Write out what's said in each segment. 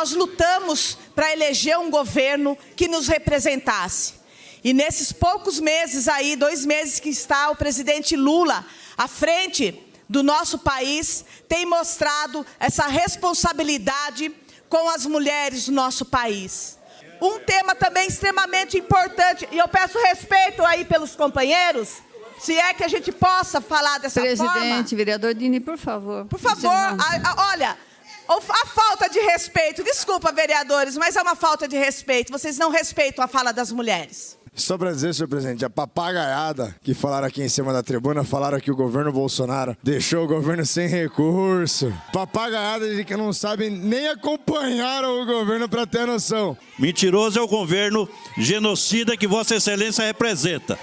nós lutamos para eleger um governo que nos representasse. E nesses poucos meses aí, dois meses que está o presidente Lula à frente do nosso país, tem mostrado essa responsabilidade com as mulheres do nosso país. Um tema também extremamente importante, e eu peço respeito aí pelos companheiros, se é que a gente possa falar dessa Presidente, forma. Presidente, vereador Dini, por favor. Por favor, a, a, olha, a falta de respeito, desculpa, vereadores, mas é uma falta de respeito. Vocês não respeitam a fala das mulheres. Só para dizer, senhor presidente, a papagaiada que falaram aqui em cima da tribuna, falaram que o governo Bolsonaro deixou o governo sem recurso. Papagaiada de que não sabem nem acompanhar o governo para ter noção. Mentiroso é o governo genocida que Vossa Excelência representa,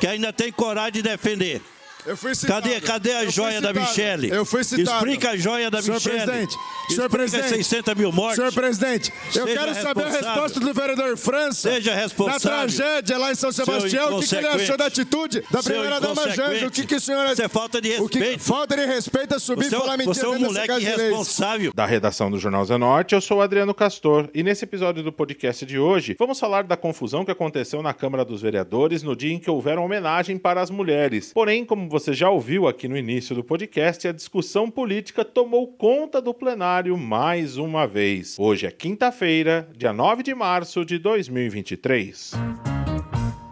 que ainda tem coragem de defender. Eu fui citado. Cadê, cadê a Eu joia fui da. Michele? Eu fui citado. Explica a joia da Senhor Michele. presidente, senhor presidente, 600 mil mortes. Senhor presidente, eu Seja quero saber a resposta do vereador França. Seja responsável. Na tragédia lá em São Sebastião, o que, que ele achou da atitude da primeira-dama inconsequente. Janja? O que, que o senhor... Isso é falta de O que, respeito. falta de respeito é subir e falar mentira você é um moleque irresponsável. Da redação do Jornal Zenorte, eu sou Adriano Castor e nesse episódio do podcast de hoje vamos falar da confusão que aconteceu na Câmara dos Vereadores no dia em que houveram homenagem para as mulheres. Porém, como você já ouviu aqui no início do podcast, a discussão política tomou conta do plenário mais uma vez. Hoje é quinta-feira, dia 9 de março de 2023.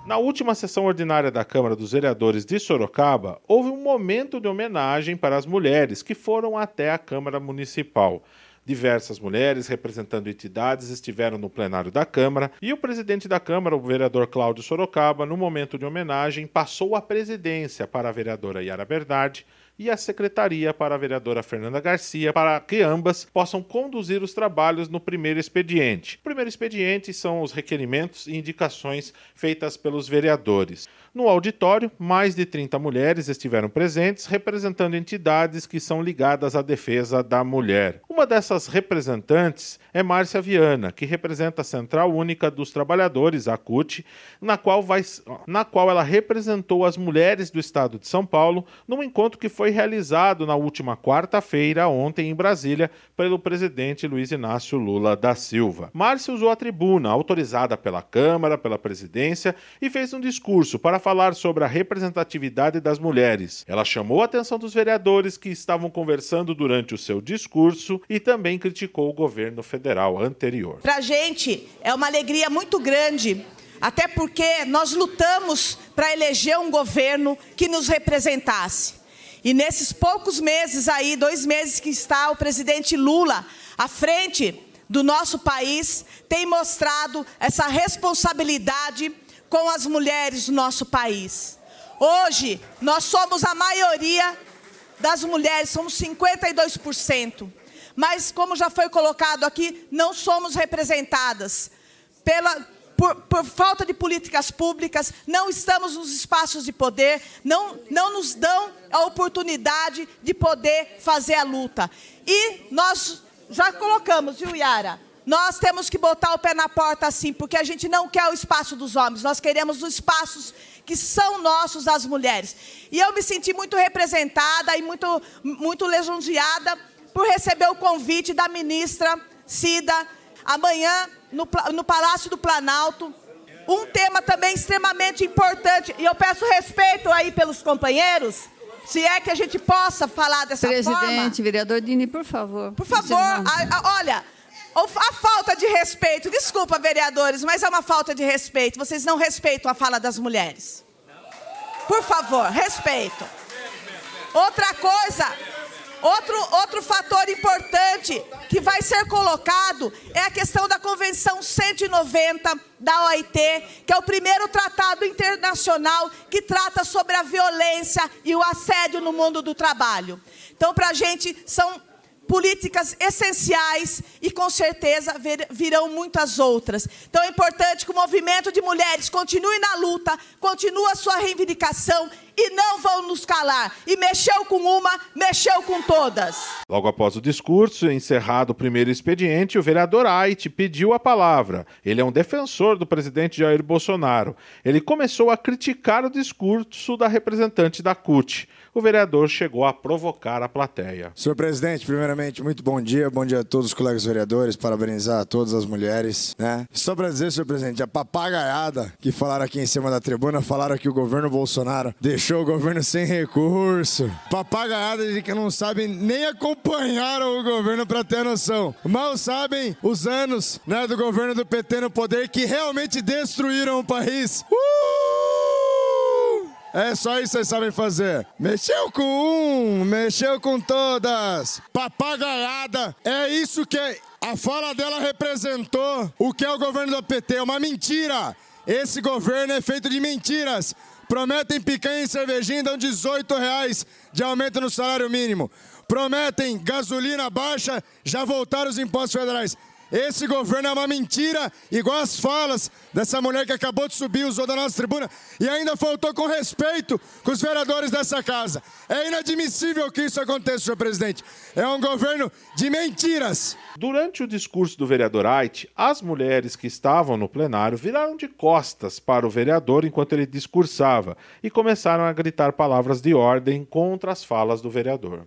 Na última sessão ordinária da Câmara dos Vereadores de Sorocaba, houve um momento de homenagem para as mulheres que foram até a Câmara Municipal. Diversas mulheres representando entidades estiveram no plenário da Câmara e o presidente da Câmara, o vereador Cláudio Sorocaba, no momento de homenagem, passou a presidência para a vereadora Yara Bernardi e a secretaria para a vereadora Fernanda Garcia, para que ambas possam conduzir os trabalhos no primeiro expediente. O primeiro expediente são os requerimentos e indicações feitas pelos vereadores. No auditório, mais de 30 mulheres estiveram presentes, representando entidades que são ligadas à defesa da mulher. Uma dessas representantes é Márcia Viana, que representa a Central Única dos Trabalhadores, a CUT, na qual, vai, na qual ela representou as mulheres do estado de São Paulo num encontro que foi realizado na última quarta-feira, ontem, em Brasília, pelo presidente Luiz Inácio Lula da Silva. Márcia usou a tribuna, autorizada pela Câmara, pela presidência, e fez um discurso para falar sobre a representatividade das mulheres. Ela chamou a atenção dos vereadores que estavam conversando durante o seu discurso e também criticou o governo federal anterior. Para a gente é uma alegria muito grande, até porque nós lutamos para eleger um governo que nos representasse. E nesses poucos meses aí, dois meses que está o presidente Lula à frente do nosso país, tem mostrado essa responsabilidade com as mulheres do nosso país. Hoje, nós somos a maioria das mulheres, somos 52%. Mas, como já foi colocado aqui, não somos representadas pela, por, por, falta de políticas públicas, não estamos nos espaços de poder, não, não nos dão a oportunidade de poder fazer a luta. E nós já colocamos, viu, Yara? Nós temos que botar o pé na porta assim, porque a gente não quer o espaço dos homens, nós queremos os espaços que são nossos, as mulheres. E eu me senti muito representada e muito, muito lisonjeada por receber o convite da ministra Cida, amanhã, no, no Palácio do Planalto. Um tema também extremamente importante, e eu peço respeito aí pelos companheiros, se é que a gente possa falar dessa Presidente, forma. Presidente, vereador Dini, por favor. Por favor, a, a, olha, a falta de respeito, desculpa, vereadores, mas é uma falta de respeito. Vocês não respeitam a fala das mulheres. Por favor, respeito. Outra coisa, outro, outro fator importante que vai ser colocado é a questão da Convenção 190 da OIT, que é o primeiro tratado internacional que trata sobre a violência e o assédio no mundo do trabalho. Então, para a gente, são políticas essenciais e com certeza virão muitas outras. Então é importante que o movimento de mulheres continue na luta, continue a sua reivindicação e não vão nos calar. E mexeu com uma, mexeu com todas. Logo após o discurso, encerrado o primeiro expediente, o vereador Ait pediu a palavra. Ele é um defensor do presidente Jair Bolsonaro. Ele começou a criticar o discurso da representante da CUT. O vereador chegou a provocar a plateia. Senhor presidente, primeiramente, muito bom dia. Bom dia a todos os colegas vereadores. Parabenizar a todas as mulheres, né? Só para dizer, senhor presidente, a papagaiada que falaram aqui em cima da tribuna, falaram que o governo Bolsonaro deixou o governo sem recurso. Papagaiada de que não sabem nem acompanhar o governo para ter noção. Mal sabem os anos, né, do governo do PT no poder que realmente destruíram o país. Uh! É só isso que vocês sabem fazer. Mexeu com um, mexeu com todas. Papagaiada. É isso que a fala dela representou. O que é o governo do PT? Uma mentira. Esse governo é feito de mentiras. Prometem picanha e cervejinha, dão 18 reais de aumento no salário mínimo. Prometem gasolina baixa, já voltaram os impostos federais. Esse governo é uma mentira, igual as falas dessa mulher que acabou de subir, usou da nossa tribuna e ainda faltou com respeito com os vereadores dessa casa. É inadmissível que isso aconteça, senhor presidente. É um governo de mentiras. Durante o discurso do vereador Ait, as mulheres que estavam no plenário viraram de costas para o vereador enquanto ele discursava e começaram a gritar palavras de ordem contra as falas do vereador.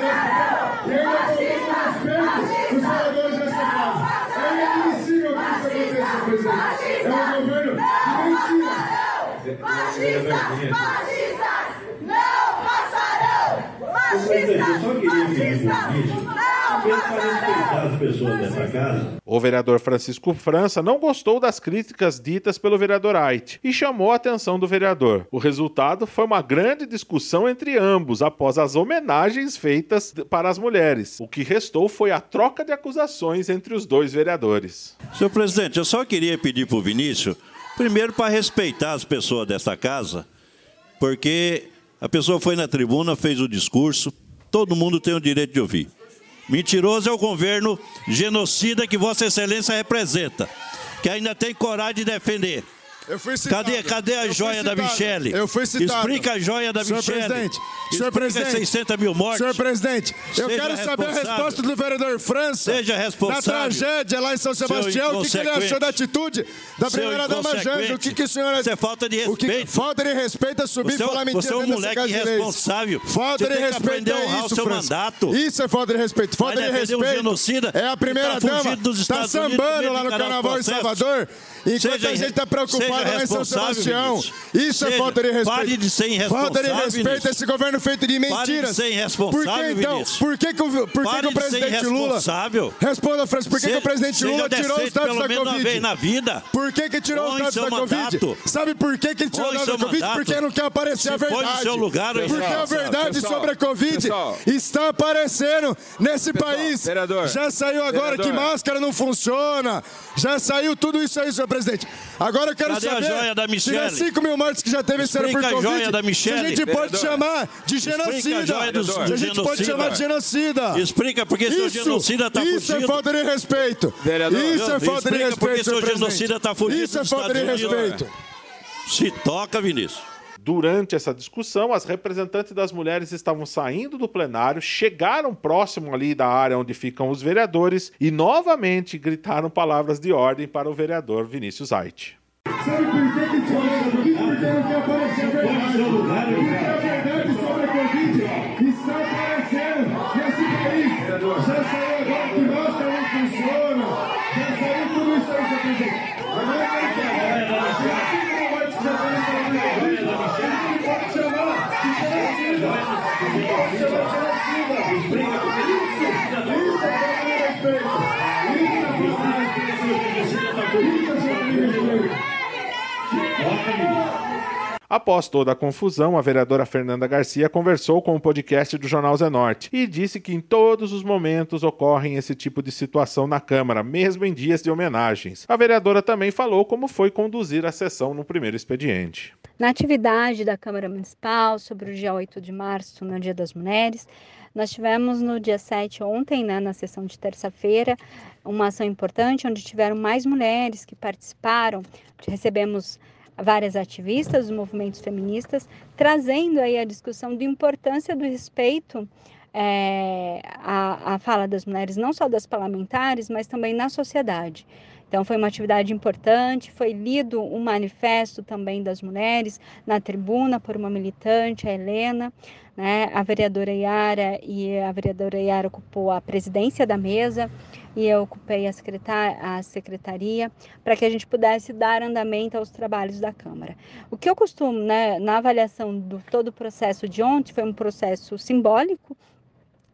Fascistas, fascistas, não passarão! Fascistas, fascistas, não passarão! as pessoas dessa casa. O vereador Francisco França não gostou das críticas ditas pelo vereador Ait e chamou a atenção do vereador. O resultado foi uma grande discussão entre ambos após as homenagens feitas para as mulheres. O que restou foi a troca de acusações entre os dois vereadores. Senhor presidente, eu só queria pedir para o Vinícius, primeiro para respeitar as pessoas dessa casa, porque a pessoa foi na tribuna, fez o discurso, todo mundo tem o direito de ouvir. Mentiroso é o governo genocida que Vossa Excelência representa, que ainda tem coragem de defender. Eu fui citado. Cadê, cadê a joia da. Michele? Eu fui citado. Explica a joia da Senhor Michele. presidente, Explica senhor presidente, 600 mil mortes. Senhor presidente, eu Seja quero saber a resposta do vereador França. Seja responsável. Na tragédia lá em São Sebastião, o que, que ele achou da atitude da primeira-dama Janja? O que, que o senhor... Isso é falta de O que- respeito. falta de respeito é subir e é falar mentira você é um moleque irresponsável. Falta Você de respeito a é isso, seu França. mandato. Isso é falta de respeito. Falta Vai de defender um respeito. genocida é a que primeira tá Tá Unidos sambando lá no carnaval em. Salvador. Enquanto a gente está re- preocupado São responsável, Sebastião. Isso é Seja- falta de respeito. pare de ser irresponsável, Falta de respeito Vinícius. a esse governo feito de Pare de mentiras. ser irresponsável, Por que então? Vinícius. Por que, que, o, por que, que o presidente Lula. Responda, França, por que, que o presidente Lula tirou dados pelo da menos uma Covid? vez na vida. Por que, que tirou dados seu da mandato. Covid? Sabe por que, que ele tirou os Põe dados da Covid? mandato. Porque não quer aparecer a verdade. seu lugar, Porque pessoal. a verdade Pessoal, sobre a Covid pessoal. está aparecendo nesse país. vereador, Já saiu agora vereador. que máscara não funciona. Já saiu tudo isso aí, senhor presidente. Agora eu quero Cadê a saber joia da Michele? das 5 mil mortes que já teve esse ano por Explica a Covid, joia da se a gente pode Vereador. chamar de Explica a genocida. joia do- Se do a gente pode genocida. chamar de genocida. Explica porque seu genocida está isso fugindo. é falta de respeito. Vereador, isso é falta de Explica porque respeito, seu presidente. genocida tá fugindo Isso é falta de respeito. Se toca, Vinícius. Durante essa discussão, as representantes das mulheres estavam saindo do plenário, chegaram próximo ali da área onde ficam os vereadores e novamente gritaram palavras de ordem para o vereador Vinícius Ait. Sabe por que que tirou a Covid? Porque não quer aparecer a verdade. Porque a verdade sobre a Covid está aparecendo nesse país. Já saiu agora que máscara não funciona. Já saiu tudo isso aí, senhor presidente. Agora eu quero saber. Se a cinco mortes que já tem nessa Covid, a gente pode chamar de genocida. Gente pode chamar de genocida. Isso, isso é falta de respeito. Isso é falta de respeito. Isso é falta de respeito. Após toda a confusão, a vereadora Fernanda Garcia conversou com o podcast do Jornal Zenorte e disse que em todos os momentos ocorrem esse tipo de situação na Câmara, mesmo em dias de homenagens. A vereadora também falou como foi conduzir a sessão no primeiro expediente. Na atividade da Câmara Municipal sobre o dia 8 de março, no Dia das Mulheres, Nós tivemos no dia 7 ontem, né, na sessão de terça-feira, uma ação importante onde tiveram mais mulheres que participaram. Recebemos várias ativistas dos movimentos feministas trazendo aí a discussão de importância do respeito é, fala das mulheres, não só das parlamentares, mas também na sociedade. Então, foi uma atividade importante. Foi lido um manifesto também das mulheres na tribuna por uma militante, a Helena. Né? A vereadora Yara e a vereadora Yara ocupou a presidência da mesa e eu ocupei a, secretar a secretaria para que a gente pudesse dar andamento aos trabalhos da Câmara. O que eu costumo, né, na avaliação do todo o processo de ontem, foi um processo simbólico,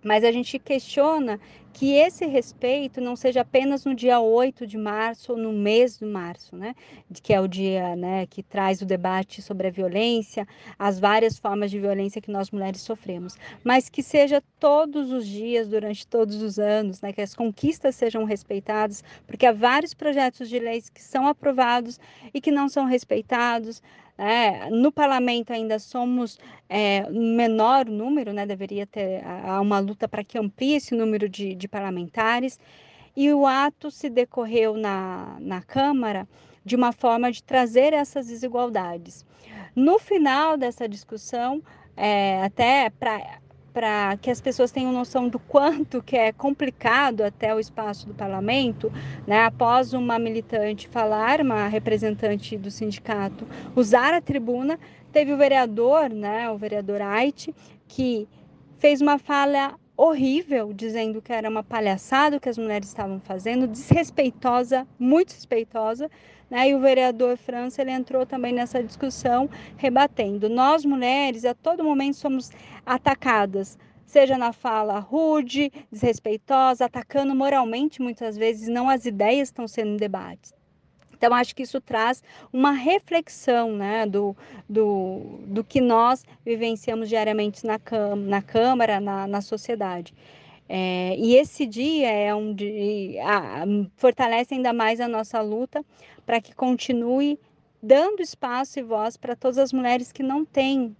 mas a gente questiona que esse respeito não seja apenas no dia 8 de março ou no mês de março, né? Que é o dia né, que traz o debate sobre a violência, as várias formas de violência que nós mulheres sofremos, mas que seja todos os dias, durante todos os anos, né? Que as conquistas sejam respeitadas, porque há vários projetos de leis que são aprovados e que não são respeitados. É, no parlamento ainda somos é, menor número, né? deveria ter há uma luta para que amplie esse número de, de parlamentares, e o ato se decorreu na, na Câmara de uma forma de trazer essas desigualdades. No final dessa discussão, é, até para para que as pessoas tenham noção do quanto que é complicado até o espaço do parlamento, né? Após uma militante falar, uma representante do sindicato usar a tribuna, teve o vereador, né, o vereador Ait, que fez uma fala horrível, dizendo que era uma palhaçada o que as mulheres estavam fazendo, desrespeitosa, muito respeitosa, né? E o vereador França ele entrou também nessa discussão, rebatendo. Nós mulheres a todo momento somos atacadas, seja na fala rude, desrespeitosa, atacando moralmente muitas vezes, não as ideias estão sendo debates. Então, acho que isso traz uma reflexão né, do, do, do que nós vivenciamos diariamente na, na Câmara, na, na sociedade. É, e esse dia é um dia, fortalece ainda mais a nossa luta para que continue dando espaço e voz para todas as mulheres que não têm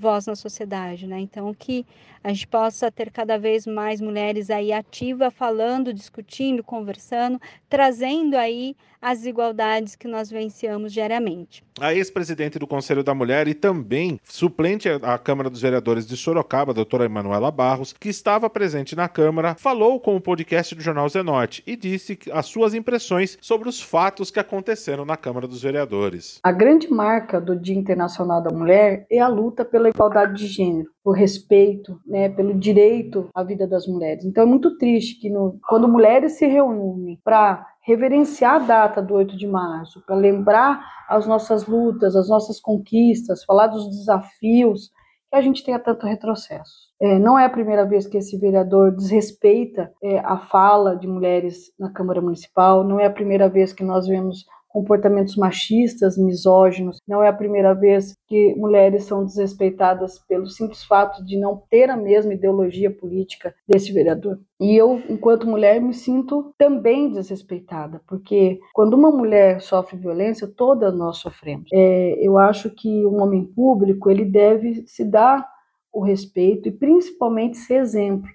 voz na sociedade, né? Então que a gente possa ter cada vez mais mulheres aí ativas, falando, discutindo, conversando, trazendo aí as desigualdades que nós venciamos diariamente. A ex-presidente do Conselho da Mulher e também suplente à Câmara dos Vereadores de Sorocaba, a doutora Emanuela Barros, que estava presente na Câmara, falou com o podcast do Jornal Zenote e disse as suas impressões sobre os fatos que aconteceram na Câmara dos Vereadores. A grande marca do Dia Internacional da Mulher é a luta pela igualdade de gênero, por respeito, né, pelo direito à vida das mulheres. Então é muito triste que no, quando mulheres se reúnem para reverenciar a data do 8 de março, para lembrar as nossas lutas, as nossas conquistas, falar dos desafios, que a gente tenha tanto retrocesso. É, não é a primeira vez que esse vereador desrespeita é, a fala de mulheres na Câmara Municipal, não é a primeira vez que nós vemos comportamentos machistas, misóginos. Não é a primeira vez que mulheres são desrespeitadas pelo simples fato de não ter a mesma ideologia política desse vereador. E eu, enquanto mulher, me sinto também desrespeitada, porque quando uma mulher sofre violência, todas nós sofremos. É, eu acho que um homem público ele deve se dar o respeito e principalmente ser exemplo.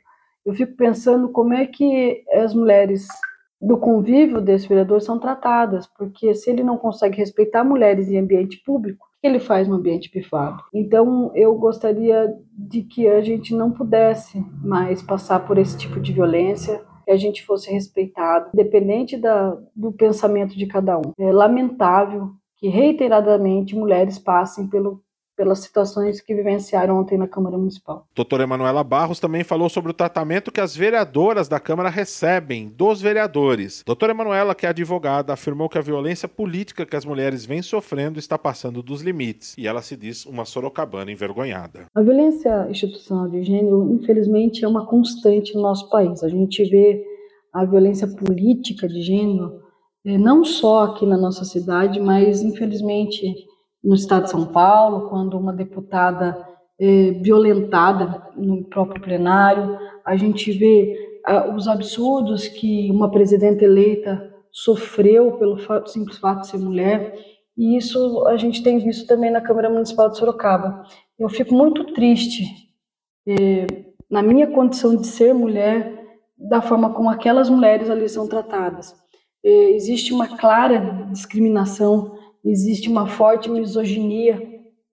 Eu fico pensando como é que as mulheres do convívio desse vereador são tratadas, porque se ele não consegue respeitar mulheres em ambiente público, o que ele faz no ambiente privado? Então, eu gostaria de que a gente não pudesse mais passar por esse tipo de violência, que a gente fosse respeitado, independente da, do pensamento de cada um. É lamentável que reiteradamente mulheres passem pelo pelas situações que vivenciaram ontem na Câmara Municipal. Doutora Emanuela Barros também falou sobre o tratamento que as vereadoras da Câmara recebem dos vereadores. Doutora Emanuela, que é advogada, afirmou que a violência política que as mulheres vêm sofrendo está passando dos limites e ela se diz uma sorocabana envergonhada. A violência institucional de gênero, infelizmente, é uma constante no nosso país. A gente vê a violência política de gênero eh, não só aqui na nossa cidade, mas infelizmente no estado de São Paulo, quando uma deputada é violentada no próprio plenário, a gente vê ah, os absurdos que uma presidenta eleita sofreu pelo simples fato de ser mulher, e isso a gente tem visto também na Câmara Municipal de Sorocaba. Eu fico muito triste é, na minha condição de ser mulher, da forma como aquelas mulheres ali são tratadas. É, existe uma clara discriminação, existe uma forte misoginia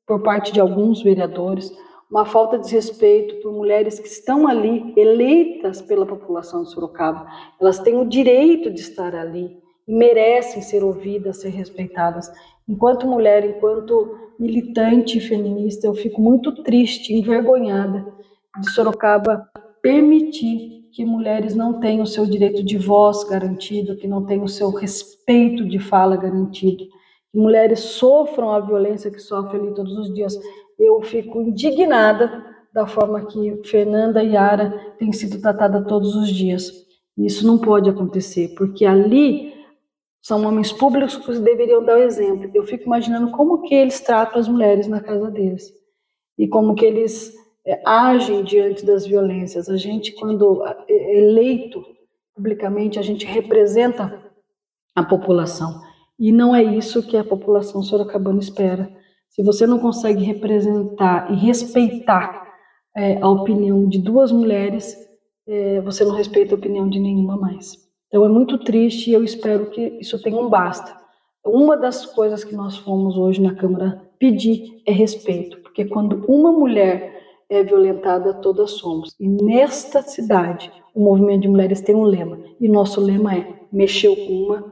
por parte de alguns vereadores, uma falta de respeito por mulheres que estão ali, eleitas pela população de Sorocaba. Elas têm o direito de estar ali e merecem ser ouvidas, ser respeitadas. Enquanto mulher, enquanto militante feminista, eu fico muito triste, envergonhada de Sorocaba permitir que mulheres não tenham o seu direito de voz garantido, que não tenham o seu respeito de fala garantido, que mulheres sofram a violência que sofrem ali todos os dias. Eu fico indignada da forma que Fernanda e Yara têm sido tratadas todos os dias. Isso não pode acontecer, porque ali são homens públicos que deveriam dar o exemplo. Eu fico imaginando como que eles tratam as mulheres na casa deles e como que eles é, agem diante das violências. A gente, quando é eleito publicamente, a gente representa a população. E não é isso que a população sorocabana espera. Se você não consegue representar e respeitar é, a opinião de duas mulheres, é, você não respeita a opinião de nenhuma mais. Então é muito triste e eu espero que isso tenha um basta. Uma das coisas que nós fomos hoje na Câmara pedir é respeito, porque quando uma mulher é violentada, todas somos. E nesta cidade, o movimento de mulheres tem um lema, e nosso lema é: mexeu com uma,